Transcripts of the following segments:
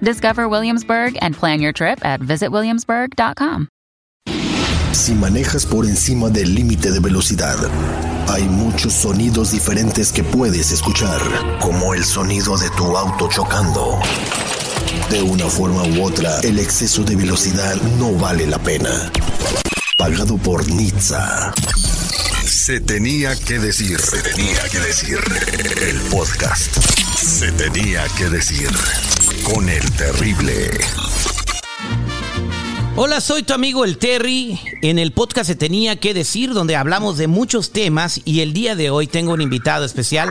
Discover Williamsburg and plan your trip at visitwilliamsburg.com. Si manejas por encima del límite de velocidad, hay muchos sonidos diferentes que puedes escuchar, como el sonido de tu auto chocando. De una forma u otra, el exceso de velocidad no vale la pena. Pagado por Nizza. Se tenía que decir, se tenía que decir el podcast. Se tenía que decir con el terrible. Hola, soy tu amigo el Terry. En el podcast se tenía que decir donde hablamos de muchos temas y el día de hoy tengo un invitado especial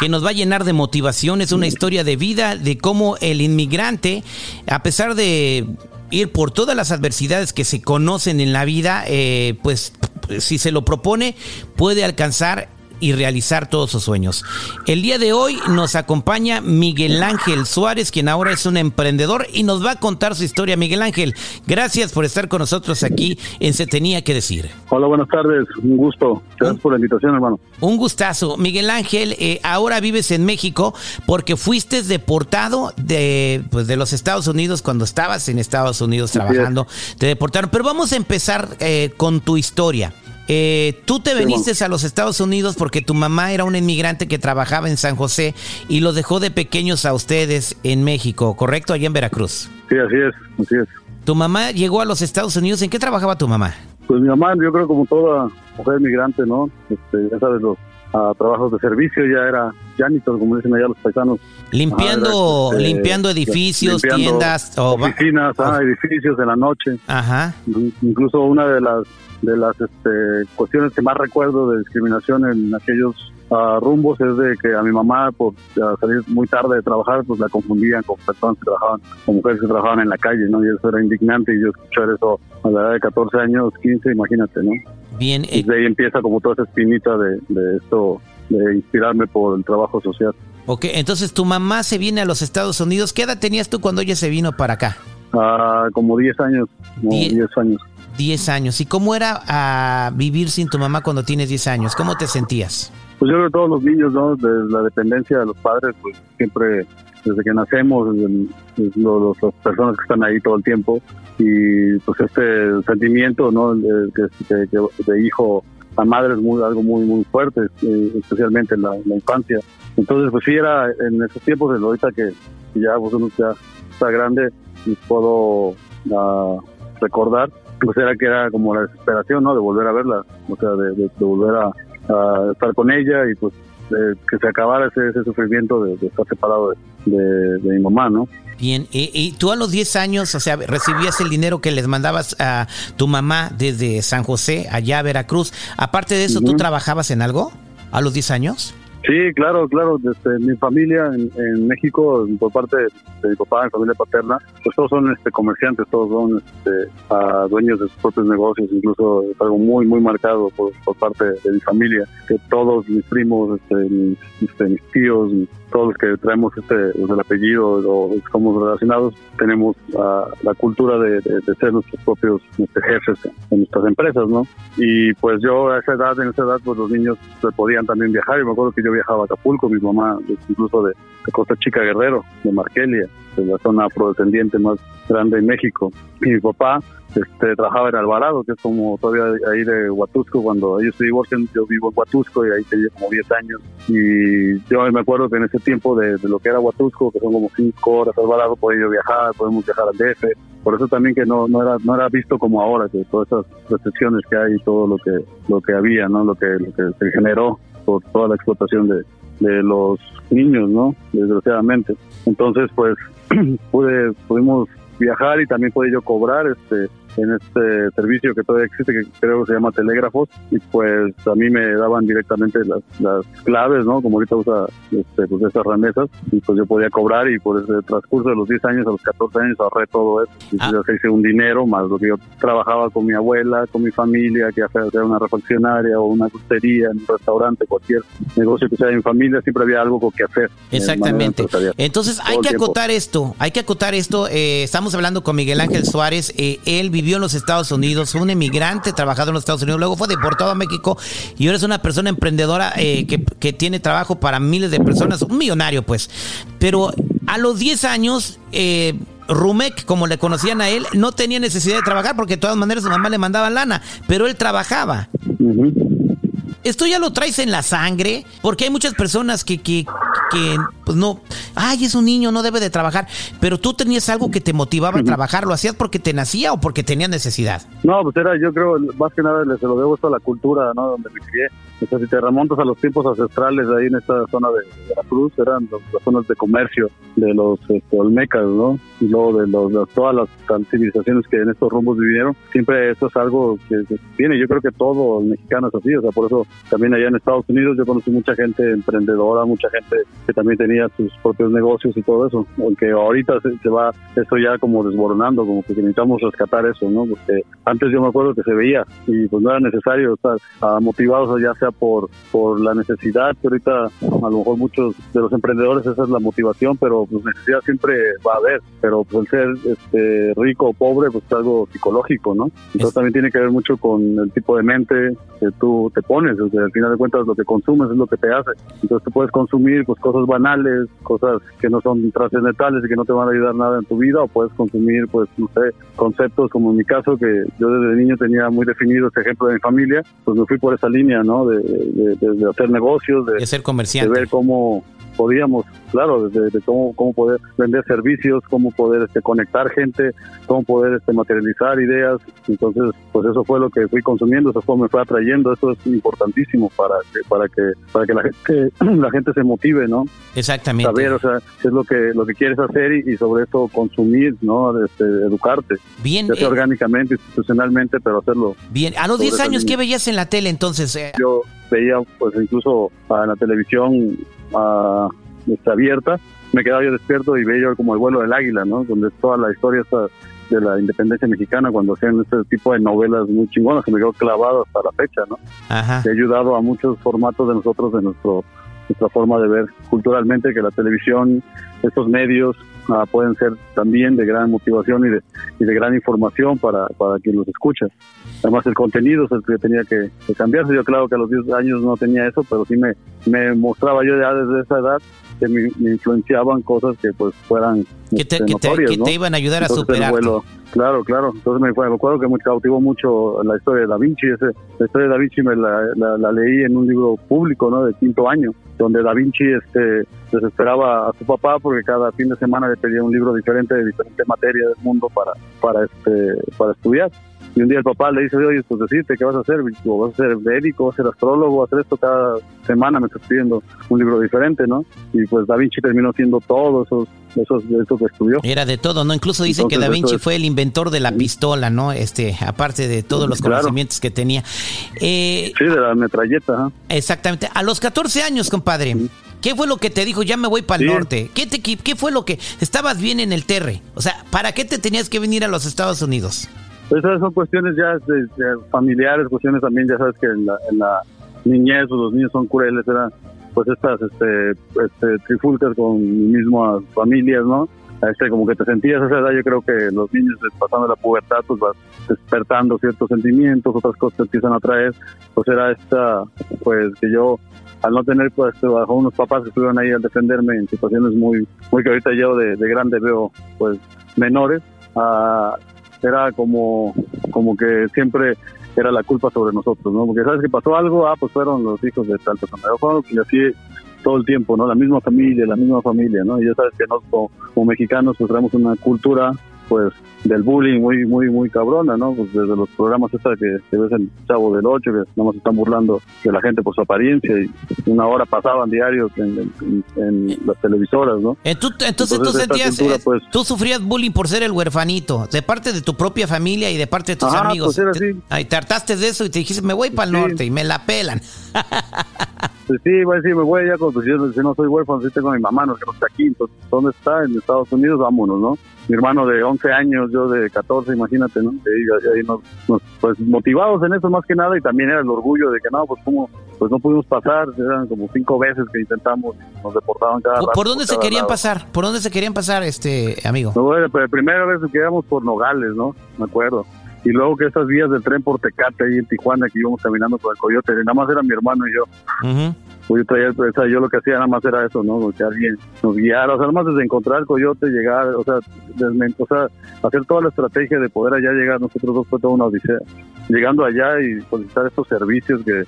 que nos va a llenar de motivación. Es una historia de vida de cómo el inmigrante, a pesar de ir por todas las adversidades que se conocen en la vida, eh, pues si se lo propone puede alcanzar y realizar todos sus sueños. El día de hoy nos acompaña Miguel Ángel Suárez, quien ahora es un emprendedor y nos va a contar su historia. Miguel Ángel, gracias por estar con nosotros aquí en Se Tenía que Decir. Hola, buenas tardes, un gusto. Gracias por la invitación, hermano. Un gustazo. Miguel Ángel, eh, ahora vives en México porque fuiste deportado de, pues, de los Estados Unidos cuando estabas en Estados Unidos trabajando. Te deportaron. Pero vamos a empezar eh, con tu historia. Eh, tú te viniste a los Estados Unidos porque tu mamá era una inmigrante que trabajaba en San José y los dejó de pequeños a ustedes en México, ¿correcto? Allá en Veracruz. Sí, así es, así es. Tu mamá llegó a los Estados Unidos. ¿En qué trabajaba tu mamá? Pues mi mamá, yo creo como toda mujer inmigrante, ¿no? Este, ya sabes, los a trabajos de servicio, ya era janitor, como dicen allá los paisanos. Limpiando, Ah, era, este, limpiando edificios, limpiando tiendas, o oficinas, ah, edificios de la noche. Ajá. Incluso una de las de las este, cuestiones que más recuerdo de discriminación en aquellos ah, rumbos es de que a mi mamá por salir muy tarde de trabajar pues la confundían con personas que trabajaban con mujeres que trabajaban en la calle no y eso era indignante y yo escuchar eso a la edad de 14 años 15 imagínate no Bien, y de ahí empieza como toda esa espinita de, de esto de inspirarme por el trabajo social ok, entonces tu mamá se viene a los Estados Unidos. ¿Qué edad tenías tú cuando ella se vino para acá? Ah, como 10 años como Die- 10 años 10 años. ¿Y cómo era ah, vivir sin tu mamá cuando tienes 10 años? ¿Cómo te sentías? Pues yo creo que todos los niños, ¿no? De la dependencia de los padres, pues siempre, desde que nacemos, desde- es lo- los- las personas que están ahí todo el tiempo, y pues este sentimiento, ¿no? De, que- de hijo a madre es muy, algo muy, muy fuerte, eh, especialmente en la, infancia. Entonces, pues sí, era en esos tiempos, de ahorita que, ya pues uno ya está grande y puedo ah, recordar, pues era que era como la desesperación, ¿no? De volver a verla, o sea, de, de- de volver a estar con ella y pues de que se acabara ese, ese sufrimiento de, de estar separado de, mi mamá, ¿no? Bien, y, y tú a los 10 años, o sea, recibías el dinero que les mandabas a tu mamá desde San José, allá a Veracruz. Aparte de eso, ¿tú Ujú. trabajabas en algo a los 10 años? Sí, claro, claro. Desde mi familia en, en México, por parte de, mi papá, mi familia paterna, pues todos son este, comerciantes, todos son este, ah, dueños de sus propios negocios. Incluso es algo muy, muy marcado por, por parte de mi familia, que todos mis primos, este, mis, este, mis tíos, todos los que traemos este, el apellido o estamos relacionados, tenemos ah, la cultura de, de- de ser nuestros propios este, jefes en nuestras empresas, ¿no? Y pues yo a esa edad, en esa edad, pues los niños se podían también viajar. Y me acuerdo que yo viajaba a Acapulco, mi mamá, incluso de, de Costa Chica Guerrero, de Markelia, de la zona afrodescendiente más grande en México. Y mi papá este, trabajaba en Alvarado, que es como todavía ahí de Huatusco. Cuando ellos se divorcian, yo vivo en Huatusco y ahí tenía como 10 años. Y yo me acuerdo que en ese tiempo de, de lo que era Huatusco, que son como 5 horas Alvarado, podía viajar, podemos viajar al DF. Por eso también que no, no era no era visto como ahora, que todas esas restricciones que hay y todo lo que lo que había, ¿no? Lo que, lo que se generó por toda la explotación de, de los niños, ¿no? Desgraciadamente. Entonces, pues, pude, pudimos viajar y también pude yo cobrar este en este servicio que todavía existe, que creo que se llama Telégrafos, y pues a mí me daban directamente las, las claves, ¿no? Como ahorita usa este, pues esas remesas, y pues yo podía cobrar y por ese transcurso de los 10 años a los 14 años ahorré todo eso. Y Ah. se hice un dinero, más lo que yo trabajaba con mi abuela, con mi familia, que hacía una refaccionaria o una gustería, un restaurante, cualquier negocio que sea en familia, siempre había algo que hacer. de Exactamente. Entonces hay que acotar esto, hay que acotar esto. eh, estamos hablando con Miguel Ángel Suárez. eh, él vivió en los Estados Unidos, fue un emigrante, trabajado en los Estados Unidos, luego fue deportado a México y ahora es una persona emprendedora eh, que, que tiene trabajo para miles de personas, un millonario pues. Pero a los 10 años... Eh, Rumek, como le conocían a él, no tenía necesidad de trabajar porque de todas maneras su mamá le mandaba lana, pero él trabajaba. Esto ya lo traes en la sangre, porque hay muchas personas que, que, que, pues no, ay, es un niño, no debe de trabajar, pero tú tenías algo que te motivaba a trabajar, ¿lo hacías porque te nacía o porque tenías necesidad? No, pues era, yo creo, más que nada le- se lo debo esto a la cultura, ¿no? Donde me crié. O sea, si te remontas a los tiempos ancestrales de ahí en esta zona de Veracruz, eran los- las zonas de comercio de los este, olmecas, ¿no? Y luego de, los, de todas las civilizaciones que en estos rumbos vivieron. Siempre esto es algo que, que tiene. Yo creo que todo el mexicano es así. O sea, por eso también allá en Estados Unidos yo conocí mucha gente emprendedora, mucha gente que también tenía sus propios negocios y todo eso. Aunque ahorita se, se va esto ya como desmoronando, como que necesitamos rescatar eso, ¿no? Porque antes yo me acuerdo que se veía y pues no era necesario estar ah, motivados ya sea por, por la necesidad, que ahorita a lo mejor muchos de los emprendedores esa es la motivación, pero pues necesidad siempre va a haber, pero pues el ser este, rico o pobre pues es algo psicológico, ¿no? Entonces Es- también tiene que ver mucho con el tipo de mente que tú te pones, o sea, al final de cuentas lo que consumes es lo que te hace, entonces tú puedes consumir pues cosas banales, cosas que no son trascendentales y que no te van a ayudar nada en tu vida, o puedes consumir pues no sé, conceptos como en mi caso que yo desde niño tenía muy definido este ejemplo de mi familia, pues me fui por esa línea, ¿no? De, de- de- de hacer negocios, de, De ser de comerciante. ver cómo podíamos, claro, de, de cómo, cómo poder vender servicios, cómo poder este, conectar gente, cómo poder este, materializar ideas. Entonces, pues eso fue lo que fui consumiendo, eso fue, me fue atrayendo, eso es importantísimo para que, para que, para que la gente, la gente se motive, ¿no? Exactamente. Saber, o sea, qué es lo que, lo que quieres hacer y, y sobre eso consumir, ¿no? Este, educarte, Bien, ya sea eh, orgánicamente, institucionalmente, pero hacerlo bien. A los sobre 10 esa años, ¿qué veías en la tele entonces? Eh, yo veía pues incluso en la televisión ah, este, abierta, me quedaba yo despierto y veía como el vuelo del águila, ¿no? Donde toda la historia esta de la independencia mexicana cuando hacían este tipo de novelas muy chingonas que me quedó clavado hasta la fecha, ¿no? Ajá. Que ha ayudado a muchos formatos de nosotros, de nuestro nuestra forma de ver culturalmente, que la televisión, estos medios ah, pueden ser también de gran motivación y de, y de gran información para, para quien los escucha. Además, el contenido es el que tenía que, que cambiarse. Yo, claro que a los 10 años no tenía eso, pero sí me, me mostraba yo ya desde esa edad que me, me influenciaban cosas que pues fueran Que te, que te- que ¿no? te iban a ayudar a superar. claro, claro. Entonces me, me acuerdo que me cautivó mucho la historia de Da Vinci. Ese, la historia de Da Vinci me la, la- la leí en un libro público, ¿no? De quinto año, donde Da Vinci este, desesperaba a su papá porque cada fin de semana le pedía un libro diferente de diferente materia del mundo para, para, este, para estudiar. Y un día el papá le dice, oye, pues decirte, ¿qué vas a hacer? Digo, ¿Vas a ser médico, vas a ser astrólogo, vas a hacer esto cada semana? Me estás pidiendo un libro diferente, ¿no? Y pues Da Vinci terminó siendo todo esos, esos, eso que estudió. Era de todo, ¿no? Incluso dicen que Da eso Vinci es- fue el inventor de la pistola, ¿no? Este, aparte de todos los Claro. conocimientos que tenía. Eh, Sí, de la metralleta, ajá. exactamente. A los 14 años, compadre. ¿Qué fue lo que te dijo? Ya me voy para el Sí. norte. ¿Qué, te, qué, qué fue lo que... Estabas bien en el Terre. O sea, ¿para qué te tenías que venir a los Estados Unidos? Esas son cuestiones ya familiares, cuestiones también, ya sabes que en la, en la niñez pues, los niños son crueles, eran pues estas este, este, trifulcas con mismas familias, ¿no? Este, como que te sentías a esa edad, yo creo que los niños eh, pasando la pubertad pues vas despertando ciertos sentimientos, otras cosas te empiezan a traer, pues era esta, pues que yo al no tener pues bajo unos papás que estuvieron ahí al defenderme en situaciones muy, muy que ahorita yo de, de grande veo pues menores, ah, era como, como que siempre era la culpa sobre nosotros, ¿no? Porque sabes que pasó algo, ah, pues fueron los hijos de tal persona, y así todo el tiempo, ¿no? La misma familia, la misma familia, ¿no? Y ya sabes que nosotros como, mexicanos pues traemos una cultura pues del bullying muy muy muy cabrona, ¿no? Pues desde los programas que, que ves el Chavo del Ocho, que nada más están burlando de la gente por su apariencia y una hora pasaban diarios en, en- en las televisoras, ¿no? Eh, tú- entonces, Entonces, tú sentías, cultura, eh, pues- tú sufrías bullying por ser el huerfanito, de parte de tu propia familia y de parte de tus Ajá, amigos. pues era Te- así. Ay, te hartaste de eso y te dijiste, me voy para el Sí. norte y me la pelan. Pues sí, voy a decir, me voy ya con pues, yo, si no soy huérfano, sí tengo a mi mamá, no, que no está aquí, entonces, ¿dónde está? En Estados Unidos, vámonos, ¿no? Mi hermano de 11 años, yo de 14, imagínate, ¿no? Que ahí, ahí nos, nos, pues motivados en eso más que nada y también era el orgullo de que no, pues como, pues no pudimos pasar, eran como cinco veces que intentamos nos deportaban cada ¿Por, rato, por dónde se querían lado. pasar? ¿Por dónde se querían pasar, este amigo? No, bueno, la primera vez que íbamos por Nogales, ¿no? Me acuerdo. Y luego que esas vías del tren por Tecate ahí en Tijuana que íbamos caminando por el Coyote, nada más era mi hermano y yo. Pues yo, traía, o sea, yo lo que hacía nada más era eso, ¿no? Que alguien nos guiara, o sea, nada más desde encontrar el coyote, llegar, o sea, o sea, hacer toda la estrategia de poder allá llegar, nosotros dos fue toda una odisea. Llegando allá y solicitar estos servicios que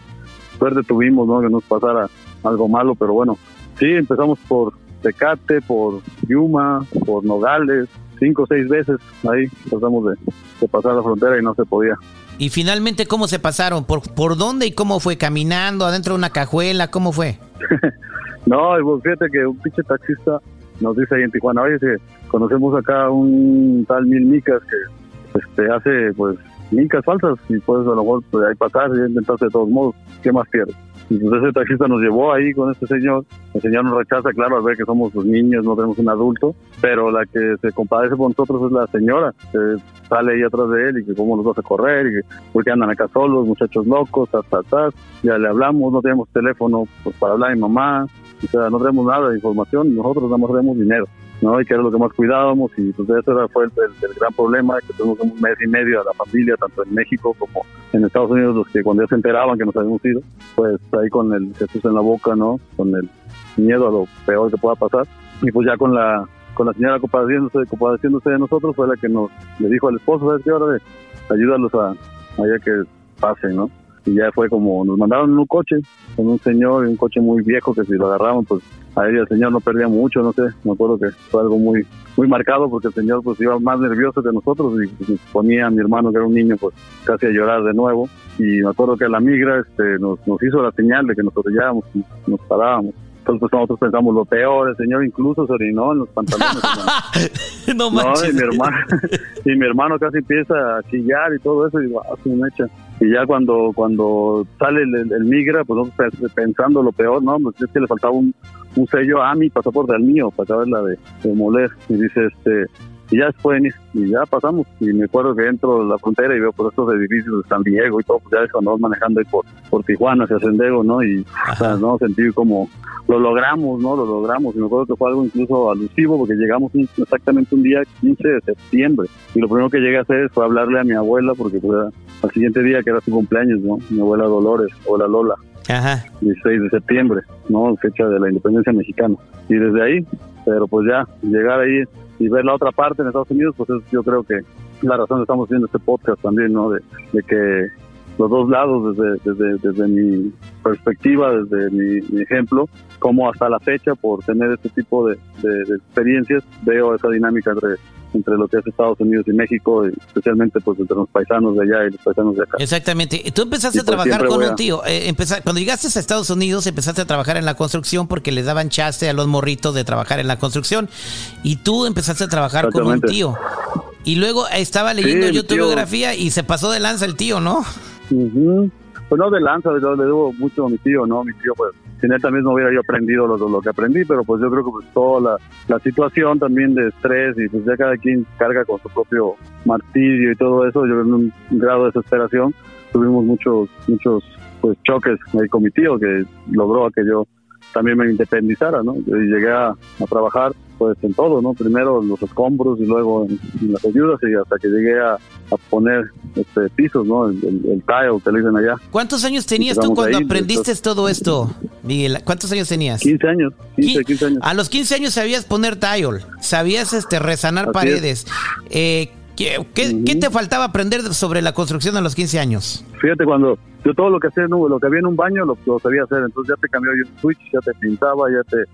suerte tuvimos, ¿no? Que nos pasara algo malo, pero bueno, sí, empezamos por Tecate, por Yuma, por Nogales, cinco o seis veces ahí tratamos de, de pasar la frontera y no se podía. Y finalmente, ¿cómo se pasaron? ¿Por, ¿Por dónde y cómo fue? ¿Caminando? ¿Adentro de una cajuela? ¿Cómo fue? No, pues fíjate que un pinche taxista nos dice ahí en Tijuana, oye, conocemos acá un tal Mil Micas que este, hace pues micas falsas y pues a lo mejor pues, ahí pasar y intentarse de todos modos, ¿qué más quieres? Y pues ese taxista nos llevó ahí con este señor, el señor nos rechaza, claro, al ver que somos pues, niños, no tenemos un adulto, pero la que se compadece con nosotros es la señora, que sale ahí atrás de él y que cómo nos vas a correr y que porque andan acá solos, muchachos locos, tas, tas, tas. ya le hablamos, no tenemos teléfono pues, para hablar a mi mamá, o sea, no tenemos nada de información, nosotros nada más tenemos dinero, ¿no? Y que era lo que más cuidábamos y pues eso era, fue el, gran problema, que tuvimos un mes y medio a la familia, tanto en México como en Estados Unidos, los que cuando ya se enteraban que nos habíamos ido, pues ahí con el Jesús en la boca, ¿no? Con el miedo a lo peor que pueda pasar. Y pues ya con la con la señora compadeciéndose, compadeciéndose de nosotros fue la que nos le dijo al esposo, ¿sabes qué? Ahora ayúdalos a, a que pasen, ¿no? Y ya fue como, nos mandaron en un coche, con un señor, un coche muy viejo que si lo agarraban, pues a él y al señor no perdía mucho, no sé, me acuerdo que fue algo muy muy marcado porque el señor pues iba más nervioso que nosotros y pues, ponía a mi hermano que era un niño pues casi a llorar de nuevo y me acuerdo que la migra este nos, nos hizo la señal de que nos orillábamos y nos parábamos entonces pues nosotros pensamos lo peor el señor incluso se orinó en los pantalones no no, manches. y mi hermano, y mi hermano casi empieza a chillar y todo eso, y digo, ah, su mecha. Y ya cuando cuando sale el, el- migra, pues pensando lo peor, ¿no? Pues es que le faltaba un, un sello a mi pasaporte, al mío, para acabarla de, de moler. Y dice, este, y ya después, y ya pasamos. Y me acuerdo que entro de la frontera y veo por estos edificios de San Diego y todo, pues ya es cuando vamos manejando ahí por, por Tijuana hacia San Diego, ¿no? Y, o sea, ¿no? Sentí como, lo logramos, ¿no? Lo logramos. Y me acuerdo que fue algo incluso alusivo porque llegamos un- exactamente un día 15 de septiembre. Y lo primero que llegué a hacer fue hablarle a mi abuela porque pues, era al siguiente día que era su cumpleaños, ¿no? Mi abuela Dolores, abuela Lola, Ajá. 16 de septiembre, ¿no? Fecha de la independencia mexicana. Y desde ahí, pero pues ya, llegar ahí y ver la otra parte en Estados Unidos, pues es, yo creo que la razón que estamos haciendo este podcast también, ¿no? De, que los dos lados, desde, desde, desde mi perspectiva, desde mi, ejemplo, como hasta la fecha, por tener este tipo de experiencias, veo esa dinámica entre, entre lo que es Estados Unidos y México, especialmente pues entre los paisanos de allá y los paisanos de acá. Exactamente. Tú empezaste Y a pues trabajar con un tío. Eh, cuando llegaste a Estados Unidos, empezaste a trabajar en la construcción porque les daban chance a los morritos de trabajar en la construcción. Y tú empezazaste a trabajar con un tío. Y luego eh, estaba leyendo mi yo tu tío. biografía y se pasó de lanza el tío, ¿no? Ujú. Pues no de lanza, yo le debo mucho a mi tío, ¿no? Mi tío, pues, sin él también no hubiera yo aprendido lo, que aprendí, pero pues yo creo que pues toda la, situación también de estrés y pues ya cada quien carga con su propio martirio y todo eso, yo en un grado de desesperación tuvimos muchos, muchos pues choques ahí con mi tío que logró que yo también me independizara, ¿no? Y llegué a trabajar pues en todo, ¿no? Primero en los escombros y luego en, en las ayudas y hasta que llegué a, a poner este pisos, ¿no? El, el, el tile le dicen allá. ¿Cuántos años tenías tú cuando ahí, aprendiste entonces- todo esto, Miguel? ¿Cuántos años tenías? 15 años, 15, 15 años. A los 15 años sabías poner tile, sabías este resanar Así paredes. Eh, ¿qué, qué- Ujú. qué te faltaba aprender sobre la construcción a los 15 años? Fíjate, cuando yo todo lo que hacía, lo que había en un baño lo, lo sabía hacer, entonces ya te cambió yo un switch, ya te pintaba, ya te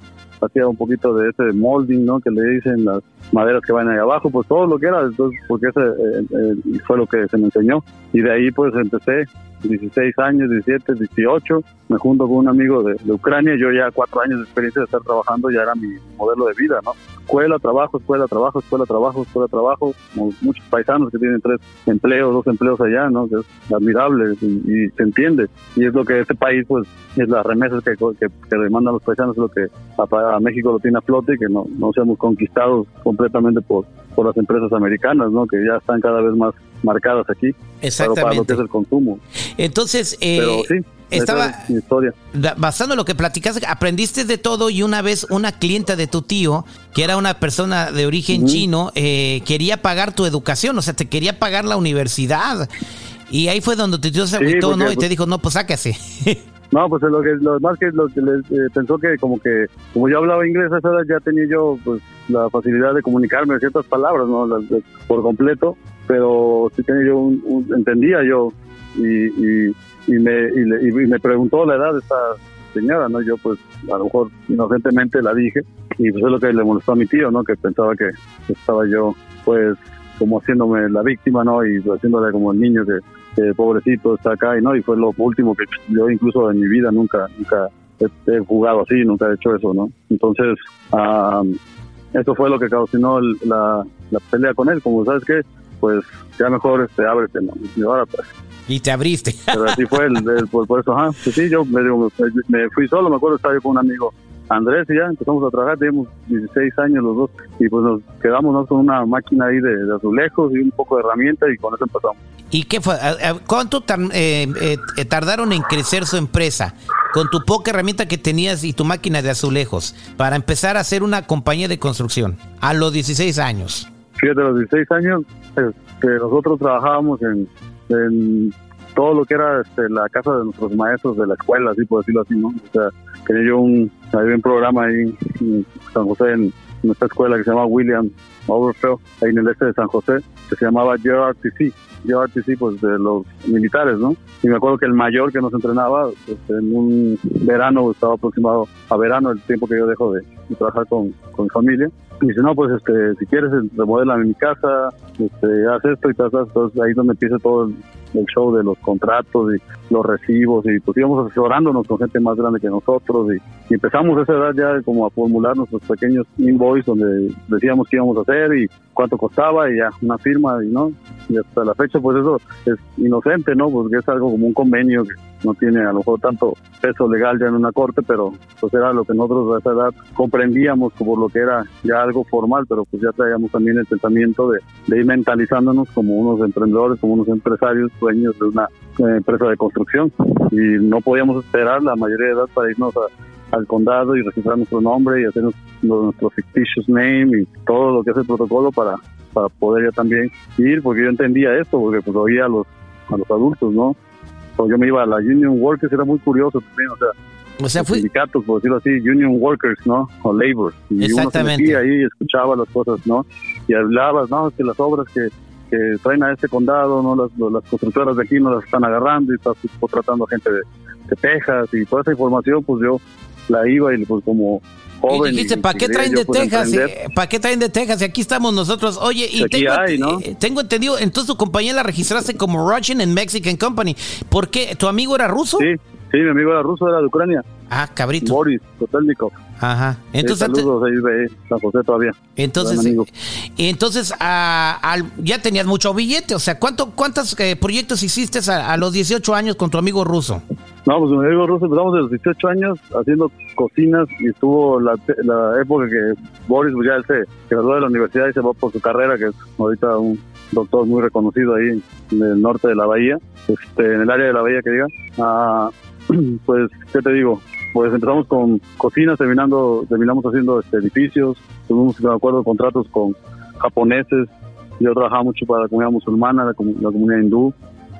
hacía un poquito de ese molding, ¿no? Que le dicen las, maderas que van ahí abajo, pues todo lo que era, entonces, porque ese eh, eh, fue lo que se me enseñó. Y de ahí pues empecé 16 años, 17, 18, me junto con un amigo de, de, Ucrania, yo ya cuatro años de experiencia de estar trabajando, ya era mi modelo de vida, ¿no? Escuela, trabajo, escuela, trabajo, escuela, trabajo, escuela, trabajo, como muchos paisanos que tienen tres empleos, dos empleos allá, ¿no? Que es admirable y, se entiende. Y es lo que este país, pues, es las remesas que, que, que demandan los paisanos, es lo que a, a, México lo tiene a flote y que no, no seamos conquistados completamente por, por las empresas americanas, ¿no? Que ya están cada vez más marcadas aquí. Exactamente. Para lo que es el consumo. Entonces, eh, Pero sí, estaba es historia. basando en lo que platicaste, aprendiste de todo y una vez una clienta de tu tío, que era una persona de origen chino, eh, quería pagar tu educación, o sea, te quería pagar la universidad. Y ahí fue donde tu tío se Sí, agüitó, porque, ¿no? Y te dijo, no, pues sáquese. No, pues lo que lo más que lo que les eh, pensó que como que como yo hablaba inglés a esa edad ya tenía yo pues la facilidad de comunicarme ciertas palabras, no de- por completo, pero sí tenía yo un, un- entendía yo y, y, y me y, le- y me preguntó la edad de esta señora, no yo pues a lo mejor inocentemente la dije y pues es lo que le molestó a mi tío, no que pensaba que estaba yo pues como haciéndome la víctima, ¿no? Y haciéndole como el niño que, que pobrecito está acá y no, y fue lo último que yo incluso en mi vida nunca, nunca he, he jugado así, nunca he hecho eso, ¿no? Entonces, ah, eso fue lo que causó el- la, la pelea con él, como sabes que, pues ya mejor este, ábrete, ¿no? Y ahora pues, y te abriste. pero así fue, el, el- por, por eso, ajá, pues sí, yo me- me fui solo, me acuerdo, estaba yo con un amigo Andrés y ya empezamos a trabajar, teníamos 16 años los dos y pues nos quedamos ¿no? con una máquina ahí de, de azulejos y un poco de herramienta y con eso empezamos. ¿Y qué fue? ¿A- a- ¿Cuánto tar- eh, eh, eh, tardaron en crecer su empresa? Con tu poca herramienta que tenías y tu máquina de azulejos, para empezar a hacer una compañía de construcción a los 16 años. Fíjate, a los 16 años, este, nosotros trabajábamos en, en todo lo que era este, la casa de nuestros maestros de la escuela, así por decirlo así, ¿no? O sea, tenía yo un, había un programa ahí en San José, en nuestra escuela que se llama William Overfield, ahí en el este de San José, que se llamaba JRTC. JRTC, pues de los militares, ¿no? Y me acuerdo que el mayor que nos entrenaba, pues, en un verano, estaba aproximado a verano, el tiempo que yo dejo de, de trabajar con, con mi familia. Y dice, no, pues este, si quieres, remodela mi casa, este, haz esto y tal. Entonces ahí es donde empieza todo el, show de los contratos y los recibos y pues íbamos asesorándonos con gente más grande que nosotros y, y empezamos a esa edad ya como a formular nuestros pequeños invoice donde decíamos qué íbamos a hacer y cuánto costaba y ya una firma y no y hasta la fecha pues eso es inocente no porque es algo como un convenio que no tiene a lo mejor tanto peso legal ya en una corte pero pues era lo que nosotros a esa edad comprendíamos como lo que era ya algo formal pero pues ya traíamos también el pensamiento de, de ir mentalizándonos como unos emprendedores como unos empresarios dueños de una eh, empresa de construcción y no podíamos esperar la mayoría de edad para irnos al condado y registrar nuestro nombre y hacer nuestro, nuestro fictitious name y todo lo que es el protocolo para, para poder ya también ir, porque yo entendía esto, porque pues oía a los, a los adultos, ¿no? Cuando yo me iba a la Union Workers, era muy curioso también, o sea, O sea, fui, sindicatos, por decirlo así, Union Workers, ¿no? O Labor. Y uno se Exactamente. metía ahí y escuchaba las cosas, ¿no? Y hablabas, ¿no? Que las obras que, que traen a este condado, ¿no? Las, las constructoras de aquí no las están agarrando y estás contratando a gente de, de Texas y toda esa información, pues yo la iba y pues como joven. y dijiste, ¿para qué traen de pues, Texas? emprender. Eh, ¿Para qué traen de Texas? Y aquí estamos nosotros. Oye, y Aquí tengo, hay, ¿no? eh, tengo entendido, entonces tu compañía la registraste como Russian and Mexican Company. ¿Por qué? ¿Tu amigo era ruso? Sí, sí, mi amigo era ruso, era de Ucrania, Ah, cabrito. Boris Kotelnikov. Ajá. Entonces, saludos ahí de San José todavía. entonces, eh, entonces ah, al- ya tenías mucho billete. O sea, ¿cuánto, ¿cuántos eh, proyectos hiciste a, a los 18 años con tu amigo ruso? No, pues mi amigo ruso empezamos de los 18 años haciendo cocinas y estuvo la, la época que Boris, pues ya se graduó de la universidad y se va por su carrera, que es ahorita un doctor muy reconocido ahí en el norte de la bahía, este, en el área de la bahía que diga. Ah, pues, ¿qué te digo? Pues empezamos con cocinas, terminando, terminamos haciendo este, edificios, tuvimos, me acuerdo, contratos con japoneses. Yo trabajaba mucho para la comunidad musulmana, la, la comunidad hindú,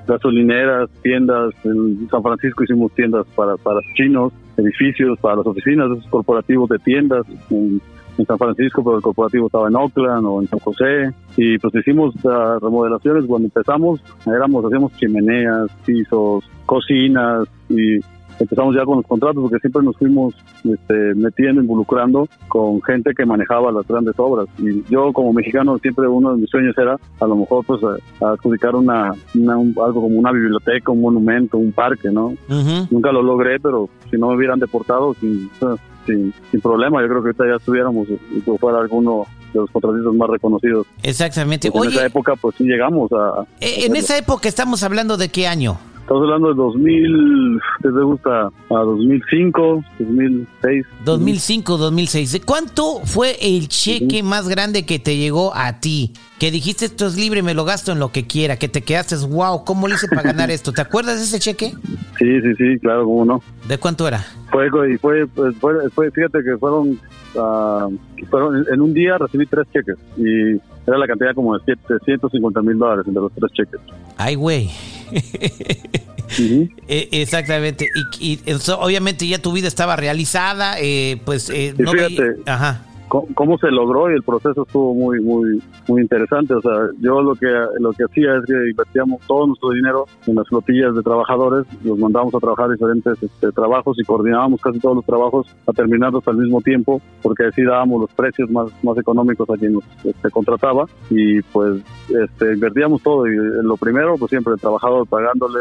gasolineras, tiendas. En San Francisco hicimos tiendas para, para chinos, edificios para las oficinas, esos corporativos de tiendas. En, San Francisco, pero el corporativo estaba en Oakland o en San José. Y pues hicimos ah, remodelaciones. Cuando empezamos, éramos, hacíamos chimeneas, pisos, cocinas y empezamos ya con los contratos porque siempre nos fuimos este, metiendo, involucrando con gente que manejaba las grandes obras. Y yo como mexicano siempre uno de mis sueños era a lo mejor pues adjudicar una, algo como una biblioteca, un monumento, un parque, ¿no? Nunca lo logré, pero si no me hubieran deportado sin, sin, problema, yo creo que ahorita ya estuviéramos y fuera alguno de los contratistas más reconocidos. Exactamente. en esa época pues sí llegamos a... Eh, en esa época estamos hablando de qué año? Estamos hablando de 2000, ¿qué te gusta? A 2005, 2006. 2005, 2006. ¿Cuánto fue el cheque más grande que te llegó a ti? Que dijiste esto es libre, me lo gasto en lo que quiera, que te quedaste, wow, ¿cómo le hice para ganar esto? ¿Te acuerdas de ese cheque? Sí, sí, sí, claro, cómo no. ¿De cuánto era? Fue, fue, pues, fue, fue fíjate que fueron, uh, fueron, en un día recibí tres cheques y era la cantidad como de 750 mil dólares entre los tres cheques. Ay, güey. Eh, exactamente. Y, obviamente ya tu vida estaba realizada, eh, pues eh, no fíjate, Ajá cómo se logró y el proceso estuvo muy muy muy interesante. O sea yo lo que lo que hacía es que invertíamos todo nuestro dinero en las flotillas de trabajadores los mandábamos a trabajar diferentes este, trabajos y coordinábamos casi todos los trabajos a terminarlos al mismo tiempo porque así dábamos los precios más más económicos a quien nos este, contrataba y pues este, invertíamos todo y lo primero pues siempre el trabajador pagándole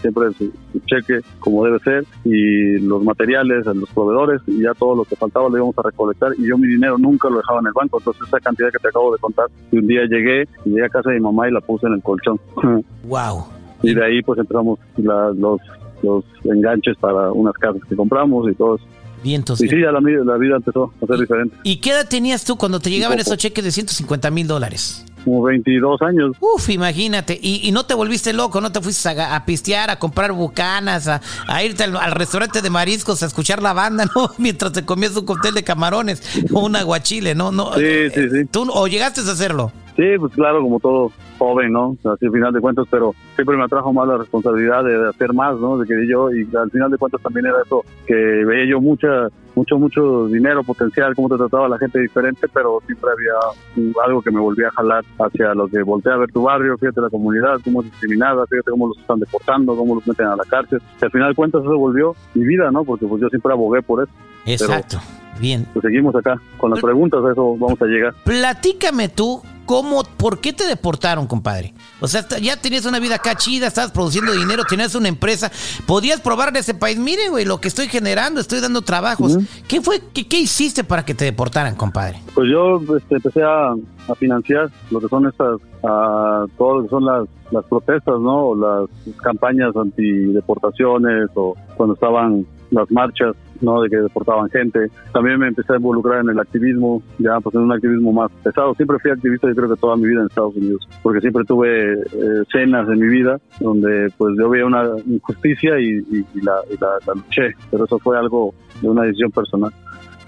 siempre su, cheque como debe ser y los materiales los proveedores y ya todo lo que faltaba lo íbamos a recolectar y yo mi dinero nunca lo dejaba en el banco. Entonces, esa cantidad que te acabo de contar, y un día llegué, llegué a casa de mi mamá y la puse en el colchón. Wow. Y de ahí, pues empezamos los, los enganches para unas casas que compramos y todo Vientos. Y sí, ya la, la, vida empezó a ser diferente. ¿Y qué edad tenías tú cuando te llegaban esos cheques de 150 mil dólares? Como 22 años. Uf, imagínate. Y, no te volviste loco, no te fuiste a, pistear, a comprar bucanas, a, irte al, restaurante de mariscos a escuchar la banda, ¿no? Mientras te comías un cóctel de camarones o un aguachile, ¿no? no sí, sí, sí. ¿Tú o llegaste a hacerlo? Sí, pues claro, como todo joven, ¿no? Así al final de cuentas, pero siempre me atrajo más la responsabilidad de, hacer más, ¿no? De que yo, y al final de cuentas también era eso, que veía yo mucha, mucho, mucho dinero, potencial, cómo te trataba la gente diferente, pero siempre había algo que me volvía a jalar hacia lo que voltea a ver tu barrio, fíjate la comunidad, cómo es discriminada, fíjate cómo los están deportando, cómo los meten a la cárcel. Y al final de cuentas eso volvió mi vida, ¿no? Porque pues yo siempre abogué por eso. Exacto. Bien. Pues seguimos acá con las preguntas, a eso vamos a llegar. Platícame tú ¿Cómo, por qué te deportaron, compadre? O sea, ya tenías una vida acá chida, estabas produciendo dinero, tenías una empresa, podías probar en ese país. Miren, güey, lo que estoy generando, estoy dando trabajos. ¿Qué fue, qué, hiciste para que te deportaran, compadre? Pues yo este, empecé a, financiar lo que son estas, a, todo lo que son las, las protestas, ¿no? O las campañas antideportaciones o cuando estaban las marchas, ¿no? De que deportaban gente. También me empecé a involucrar en el activismo, ya pues en un activismo más pesado. Siempre fui activista, yo creo que toda mi vida en Estados Unidos, porque siempre tuve eh, cenas en mi vida donde pues yo veía una injusticia y, la, la, luché, pero eso fue algo de una decisión personal.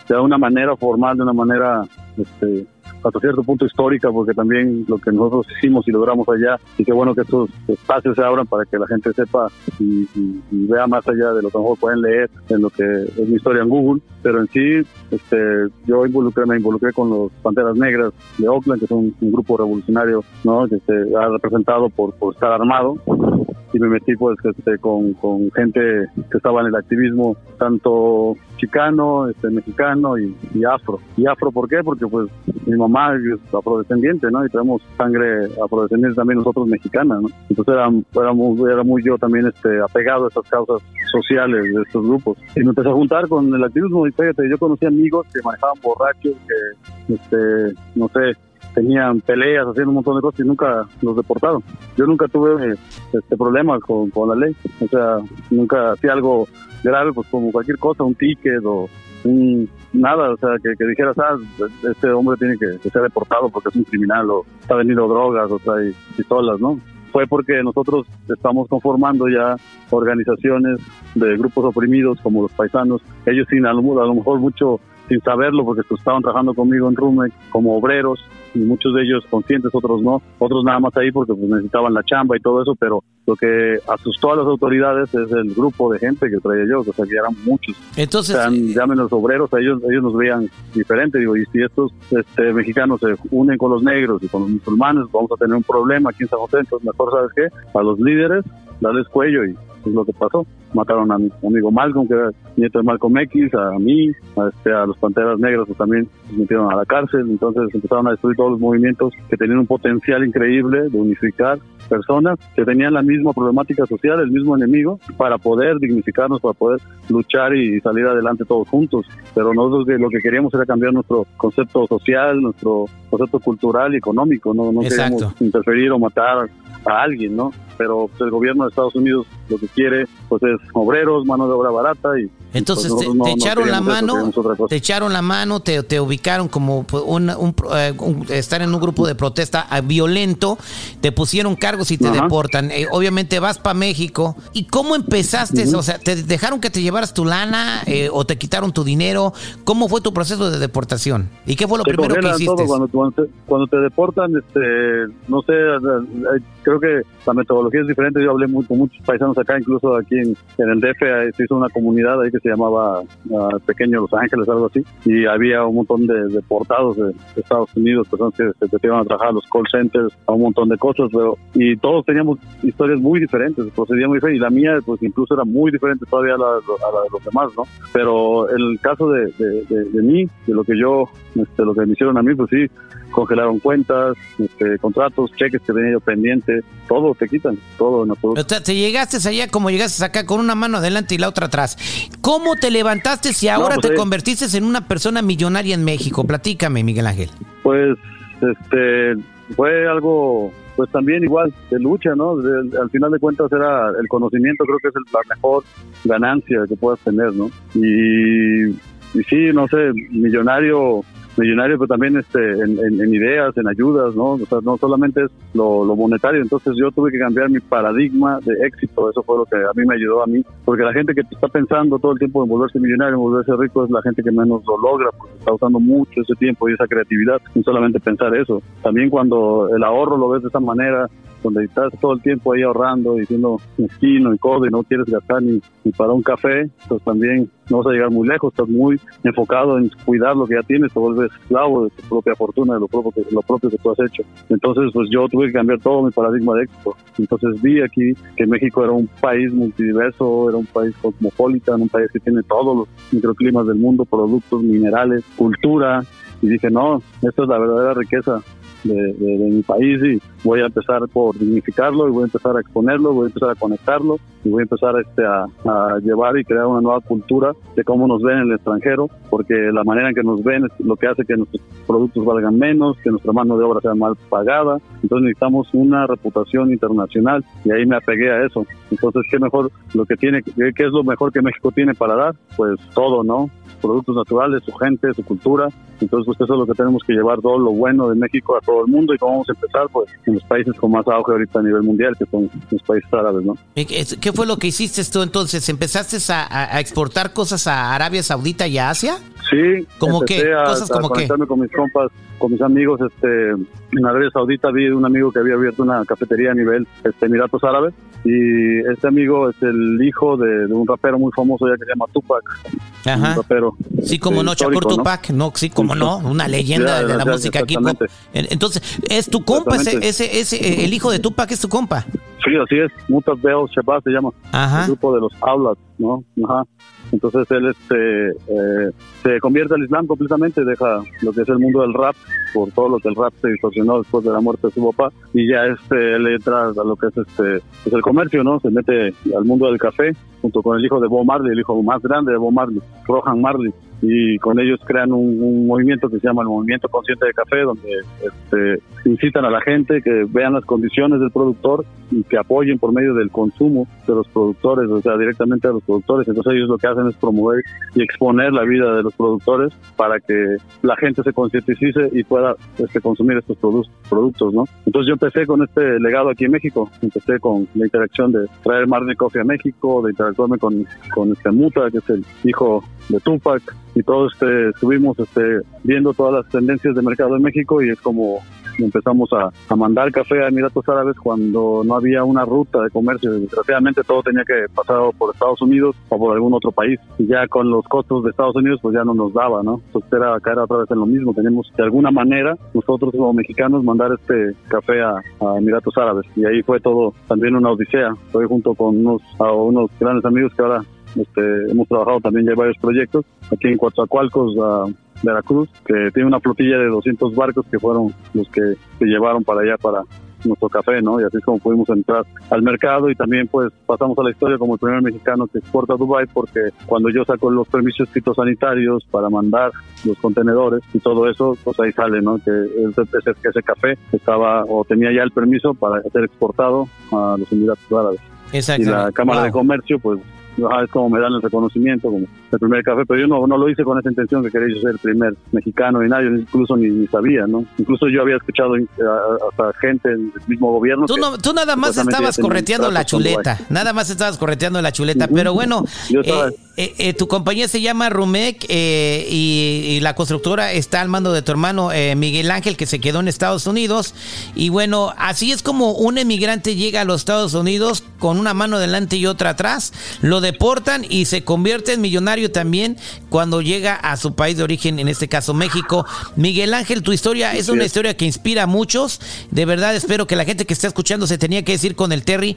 De una manera formal, de una manera este, hasta cierto punto histórica, porque también lo que nosotros hicimos y logramos allá, y qué bueno que estos espacios se abran para que la gente sepa y, vea más allá de lo que mejor pueden leer en lo que es mi historia en Google, pero en sí este, yo involucré, me involucré con los Panteras Negras de Oakland, que son un grupo revolucionario ¿no? que se ha representado por estar armado y me metí pues este, con, con gente que estaba en el activismo tanto chicano, este, mexicano y, afro. ¿Y afro por qué? Porque pues mi mamá es afrodescendiente, ¿no? Y tenemos sangre afrodescendiente también nosotros mexicanas, ¿no? Entonces era, era, muy, era muy yo también este, apegado a estas causas sociales de estos grupos. Y me empecé a juntar con el activismo y fíjate, yo conocí amigos que manejaban borrachos, que, este, no sé, tenían peleas, haciendo un montón de cosas y nunca los deportaron. Yo nunca tuve este problema con, con la ley, o sea, nunca hacía algo grave, pues como cualquier cosa, un ticket o un, nada, o sea, que, que dijeras, ah, este hombre tiene que, ser deportado porque es un criminal o está vendiendo drogas o trae pistolas, ¿no? Fue porque nosotros estamos conformando ya organizaciones de grupos oprimidos como los paisanos, ellos sin a lo, a lo mejor mucho sin saberlo porque pues, estaban trabajando conmigo en Rume como obreros y muchos de ellos conscientes, otros no, otros nada más ahí porque pues, necesitaban la chamba y todo eso, pero lo que asustó a las autoridades es el grupo de gente que traía yo, o sea, que eran muchos. Entonces, llamen los obreros, ellos ellos nos veían diferente, digo, y si estos este, mexicanos se unen con los negros y con los musulmanes, vamos a tener un problema aquí en San José, entonces mejor, ¿sabes qué? A los líderes, darles cuello y es lo que pasó. Mataron a mi amigo Malcolm, que era nieto de Malcolm X, a mí, a, este, a los Panteras Negras que también se metieron a la cárcel. Entonces empezaron a destruir todos los movimientos que tenían un potencial increíble de unificar personas que tenían la misma problemática social, el mismo enemigo, para poder dignificarnos, para poder luchar y salir adelante todos juntos. Pero nosotros lo que queríamos era cambiar nuestro concepto social, nuestro concepto cultural y económico. No, no queríamos interferir o matar a alguien, ¿no? Pero pues, el gobierno de Estados Unidos lo que quiere pues es obreros, mano de obra barata y entonces pues, te, echaron la mano, te echaron la mano, te, te ubicaron como pues, un, eh, estar en un grupo de protesta ah, violento, te pusieron cargos y te deportan. Eh, obviamente vas para México. ¿Y cómo empezaste? O sea, ¿te dejaron que te llevaras tu lana eh, o te quitaron tu dinero? ¿Cómo fue tu proceso de deportación? ¿Y qué fue lo primero que hiciste? Cuando, cuando, te, deportan, este, no sé, creo que la metodología es diferente. Yo hablé con muchos paisanos acá, incluso aquí en, el DF se hizo una comunidad ahí que se llamaba uh, Pequeño Los Ángeles, algo así, y había un montón de deportados de, Estados Unidos, personas que se metieron a trabajar a los call centers, a un montón de cosas, pero y todos teníamos historias muy diferentes, procedía muy diferente, y la mía pues incluso era muy diferente todavía a la, de los demás, ¿no? Pero el caso de, de, mí, de lo que yo, este, lo que me hicieron a mí, pues sí, congelaron cuentas, este, contratos, cheques que tenía yo pendiente, todo te quitan, todo en absoluto. O sea, te llegaste allá como llegaste acá con una mano adelante y la otra atrás. ¿Cómo te levantaste si ahora pues, te convertiste en una persona millonaria en México? Platícame, Miguel Ángel. Pues, este, fue algo, pues también igual de lucha, ¿no? al final de cuentas era el conocimiento, creo que es la mejor ganancia que puedas tener, ¿no? Y, y sí, no sé, millonario millonario, pero también este, en, ideas, en ayudas, ¿no? O sea, no solamente es lo, monetario. Entonces yo tuve que cambiar mi paradigma de éxito. Eso fue lo que a mí me ayudó a mí. Porque la gente que está pensando todo el tiempo en volverse millonario, en volverse rico, es la gente que menos lo logra, porque está usando mucho ese tiempo y esa creatividad, sin solamente pensar eso. También cuando el ahorro lo ves de esa manera, donde estás todo el tiempo ahí ahorrando y siendo mezquino y codo y no quieres gastar ni, para un café, pues también no vas a llegar muy lejos, estás muy enfocado en cuidar lo que ya tienes, te vuelves esclavo de tu propia fortuna, de lo propio que, lo propio que tú has hecho. Entonces, pues yo tuve que cambiar todo mi paradigma de éxito. Entonces vi aquí que México era un país multidiverso, era un país cosmopolita, un país que tiene todos los microclimas del mundo, productos, minerales, cultura, y dije, no, esto es la verdadera riqueza de, mi país y voy a empezar por dignificarlo y voy a empezar a exponerlo, voy a empezar a conectarlo y voy a empezar este, a, llevar y crear una nueva cultura de cómo nos ven en el extranjero, porque la manera en que nos ven es lo que hace que nuestros productos valgan menos, que nuestra mano de obra sea mal pagada. Entonces necesitamos una reputación internacional y ahí me apegué a eso. Entonces, ¿qué mejor lo que tiene, qué es lo mejor que México tiene para dar? Pues todo, ¿no? Productos naturales, su gente, su cultura. Entonces, pues eso es lo que tenemos que llevar todo lo bueno de México a todo el mundo y cómo vamos a empezar, pues en los países con más auge ahorita a nivel mundial, que son los países árabes, ¿no? ¿Qué fue lo que hiciste tú entonces? ¿Empezaste a, exportar cosas a Arabia Saudita y a Asia? Sí. ¿Cómo qué? ¿Cosas como qué? con mis compas, con mis amigos, este, en Arabia Saudita vi un amigo que había abierto una cafetería a nivel este, Emiratos Árabes y este amigo es el hijo de, un rapero muy famoso ya que se llama Tupac. Ajá. rapero. Sí, como no, Shakur Tupac, ¿no? sí, como no, una leyenda de la música aquí. Entonces, ¿es tu compa ese, ese, ese, el hijo de Tupac es tu compa? Sí, así es, Mutas Bell Shabbat se llama, el grupo de los Aulas, ¿no? Ajá. Entonces él este, eh, se convierte al Islam completamente, deja lo que es el mundo del rap, por todo lo que el rap se distorsionó después de la muerte de su papá, y ya este, él entra a lo que es este, pues el comercio, ¿no? Se mete al mundo del café, junto con el hijo de Bob Marley, el hijo más grande de Bob Marley, Rohan Marley y con ellos crean un, movimiento que se llama el Movimiento Consciente de Café, donde este, incitan a la gente que vean las condiciones del productor y que apoyen por medio del consumo de los productores, o sea, directamente a los productores. Entonces ellos lo que hacen es promover y exponer la vida de los productores para que la gente se concientice y pueda este, consumir estos productos, ¿no? Entonces yo empecé con este legado aquí en México, empecé con la interacción de traer Marley Coffee a México, de interactuarme con, con este Muta, que es el hijo de Tupac, y todos este, estuvimos este, viendo todas las tendencias de mercado en México y es como empezamos a, mandar café a Emiratos Árabes cuando no había una ruta de comercio. Desgraciadamente todo tenía que pasar por Estados Unidos o por algún otro país. Y ya con los costos de Estados Unidos pues ya no nos daba, ¿no? Entonces era caer otra vez en lo mismo. Tenemos de alguna manera nosotros como mexicanos mandar este café a, a Emiratos Árabes. Y ahí fue todo también una odisea. Estoy junto con unos, a unos grandes amigos que ahora este, hemos trabajado también ya varios proyectos aquí en Coatzacoalcos, a Veracruz, que tiene una flotilla de 200 barcos que fueron los que se llevaron para allá para nuestro café, ¿no? Y así es como pudimos entrar al mercado y también pues pasamos a la historia como el primer mexicano que exporta a Dubai porque cuando yo saco los permisos fitosanitarios para mandar los contenedores y todo eso, pues ahí sale, ¿no? Que ese, ese, ese café estaba o tenía ya el permiso para ser exportado a los Emiratos Árabes. Exacto. Y la Cámara Wow. de Comercio, pues ajá, es como me dan el reconocimiento como el primer café, pero yo no, no lo hice con esa intención que quería yo ser el primer mexicano ni nadie, incluso ni, ni sabía, ¿no? Incluso yo había escuchado eh, hasta gente del mismo gobierno. Tú, no, tú nada más estabas ya correteando la chuleta, nada más estabas correteando la chuleta, pero bueno, Yo estaba- eh, eh, eh, tu compañía se llama Rumec eh, y, y la constructora está al mando de tu hermano Miguel Ángel que se quedó en Estados Unidos y bueno, así es como un emigrante llega a los Estados Unidos con una mano delante y otra atrás, lo deportan y se convierte en millonario también cuando llega a su país de origen, en este caso México. Miguel Ángel, tu historia es una historia que inspira a muchos. De verdad espero que la gente que está escuchando se tenía que decir con el Terry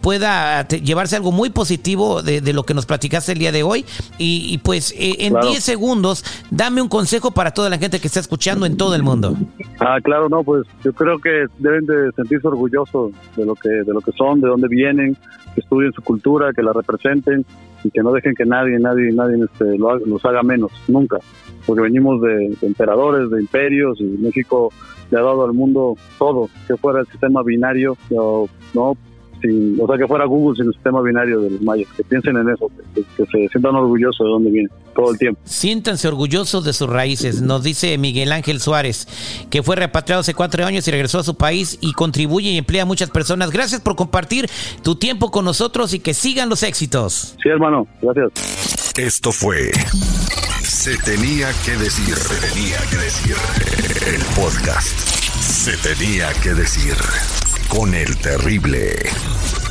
pueda llevarse algo muy positivo de, de lo que nos platicaste el día de hoy. Y, y pues eh, en Claro. 10 segundos, dame un consejo para toda la gente que está escuchando en todo el mundo. Ah, claro, no, pues yo creo que deben de sentirse orgullosos de lo que de lo que son, de dónde vienen, que estudien su cultura, que la representen y que no dejen que nadie, nadie, nadie este, lo haga- los haga menos, nunca, porque venimos de, de emperadores, de imperios y México le ha dado al mundo todo, que fuera el sistema binario, o, no, sin, o sea, que fuera Google sin el sistema binario de los mayas, que piensen en eso, que, que se sientan orgullosos de dónde vienen todo el tiempo. Siéntanse orgullosos de sus raíces, nos dice Miguel Ángel Suárez, que fue repatriado hace cuatro años y regresó a su país y contribuye y emplea a muchas personas. Gracias por compartir tu tiempo con nosotros y que sigan los éxitos. Sí, hermano, gracias. Esto fue Se tenía que decir. Se tenía que decir. El podcast. Se tenía que decir con el terrible.